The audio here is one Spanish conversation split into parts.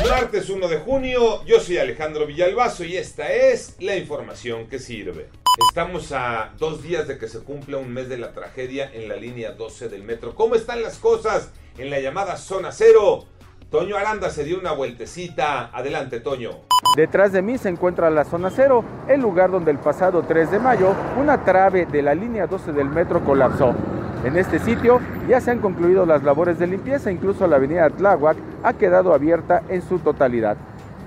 Martes 1 de junio, yo soy Alejandro Villalbazo y esta es la información que sirve. Estamos a dos días de que se cumpla un mes de la tragedia en la línea 12 del metro. ¿Cómo están las cosas en la llamada zona cero? Toño Aranda se dio una vueltecita. Adelante, Toño. Detrás de mí se encuentra la zona cero, el lugar donde el pasado 3 de mayo una trave de la línea 12 del metro colapsó. En este sitio ya se han concluido las labores de limpieza, incluso la avenida Tláhuac ha quedado abierta en su totalidad.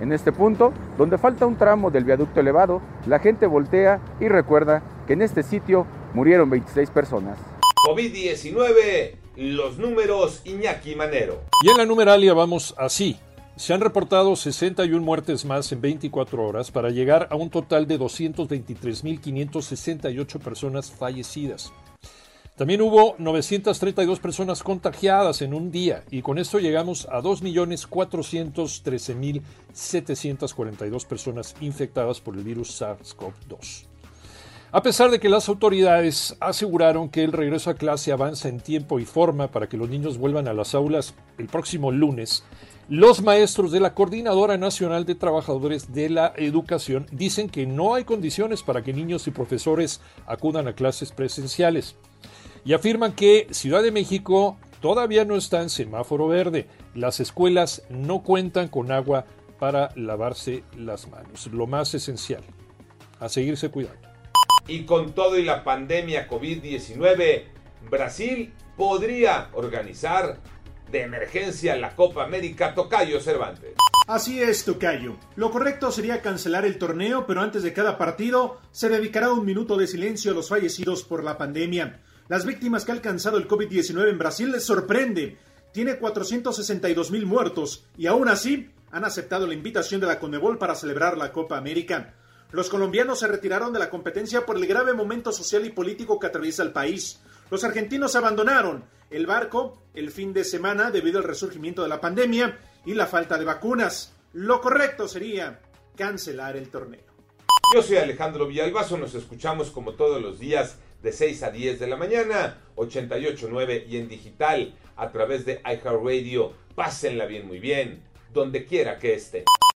En este punto, donde falta un tramo del viaducto elevado, la gente voltea y recuerda que en este sitio murieron 26 personas. COVID-19, los números Iñaki Manero. Y en la numeralia vamos así. Se han reportado 61 muertes más en 24 horas para llegar a un total de 223.568 personas fallecidas. También hubo 932 personas contagiadas en un día y con esto llegamos a 2.413.742 personas infectadas por el virus SARS-CoV-2. A pesar de que las autoridades aseguraron que el regreso a clase avanza en tiempo y forma para que los niños vuelvan a las aulas el próximo lunes, los maestros de la Coordinadora Nacional de Trabajadores de la Educación dicen que no hay condiciones para que niños y profesores acudan a clases presenciales y afirman que Ciudad de México todavía no está en semáforo verde. Las escuelas no cuentan con agua para lavarse las manos. Lo más esencial, a seguirse cuidando. Y con todo y la pandemia COVID-19, Brasil podría organizar de emergencia la Copa América Tocayo Cervantes. Así es, Tocayo. Lo correcto sería cancelar el torneo, pero antes de cada partido se dedicará un minuto de silencio a los fallecidos por la pandemia. Las víctimas que ha alcanzado el COVID-19 en Brasil les sorprende. Tiene 462 mil muertos y aún así han aceptado la invitación de la Conmebol para celebrar la Copa América. Los colombianos se retiraron de la competencia por el grave momento social y político que atraviesa el país. Los argentinos abandonaron el barco el fin de semana debido al resurgimiento de la pandemia y la falta de vacunas. Lo correcto sería cancelar el torneo. Yo soy Alejandro Villalbazo, nos escuchamos como todos los días de 6 a 10 de la mañana, 88.9 y en digital a través de iHeartRadio. Pásenla bien, muy bien, donde quiera que esté.